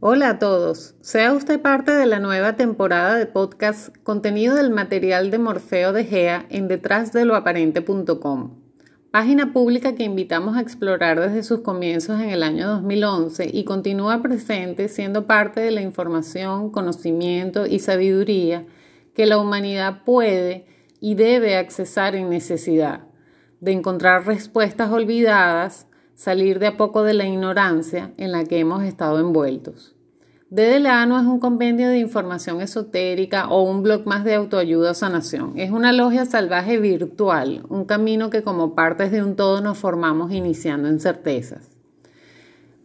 Hola a todos, sea usted parte de la nueva temporada de podcast contenido del material de Morfeo de Gea en detrásdeloaparente.com, página pública que invitamos a explorar desde sus comienzos en el año 2011 y continúa presente siendo parte de la información, conocimiento y sabiduría que la humanidad puede y debe accesar en necesidad, de encontrar respuestas olvidadas salir de a poco de la ignorancia en la que hemos estado envueltos. DDLA no es un compendio de información esotérica o un blog más de autoayuda o sanación. Es una logia salvaje virtual, un camino que como partes de un todo nos formamos iniciando en certezas.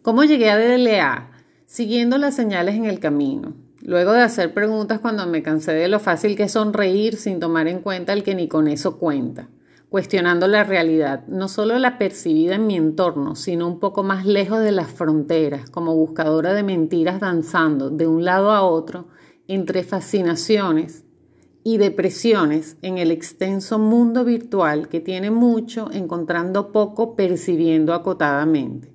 ¿Cómo llegué a DDLA? Siguiendo las señales en el camino. Luego de hacer preguntas cuando me cansé de lo fácil que es sonreír sin tomar en cuenta el que ni con eso cuenta cuestionando la realidad, no solo la percibida en mi entorno, sino un poco más lejos de las fronteras, como buscadora de mentiras danzando de un lado a otro entre fascinaciones y depresiones en el extenso mundo virtual que tiene mucho encontrando poco percibiendo acotadamente.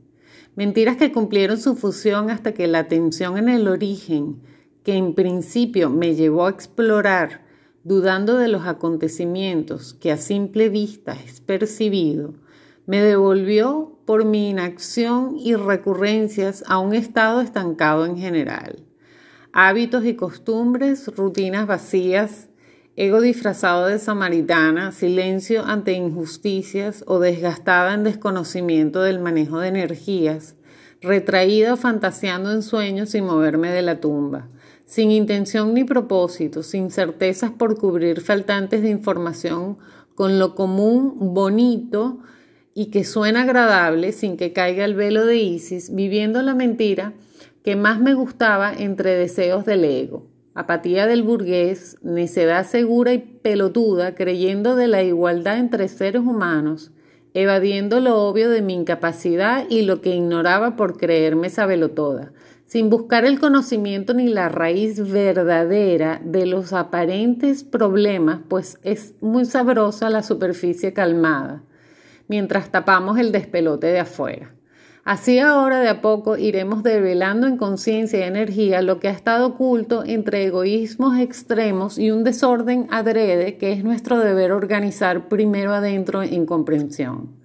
Mentiras que cumplieron su fusión hasta que la atención en el origen, que en principio me llevó a explorar dudando de los acontecimientos que a simple vista es percibido, me devolvió por mi inacción y recurrencias a un estado estancado en general. Hábitos y costumbres, rutinas vacías, ego disfrazado de samaritana, silencio ante injusticias o desgastada en desconocimiento del manejo de energías, retraída fantaseando en sueños sin moverme de la tumba sin intención ni propósito, sin certezas por cubrir faltantes de información con lo común, bonito y que suena agradable sin que caiga el velo de Isis, viviendo la mentira que más me gustaba entre deseos del ego, apatía del burgués, necedad segura y pelotuda, creyendo de la igualdad entre seres humanos, evadiendo lo obvio de mi incapacidad y lo que ignoraba por creerme sabelo toda, sin buscar el conocimiento ni la raíz verdadera de los aparentes problemas, pues es muy sabrosa la superficie calmada, mientras tapamos el despelote de afuera. Así ahora de a poco iremos develando en conciencia y energía lo que ha estado oculto entre egoísmos extremos y un desorden adrede que es nuestro deber organizar primero adentro en comprensión.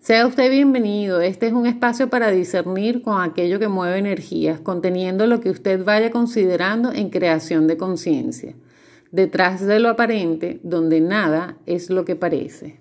Sea usted bienvenido. Este es un espacio para discernir con aquello que mueve energías, conteniendo lo que usted vaya considerando en creación de conciencia. Detrás de lo aparente, donde nada es lo que parece.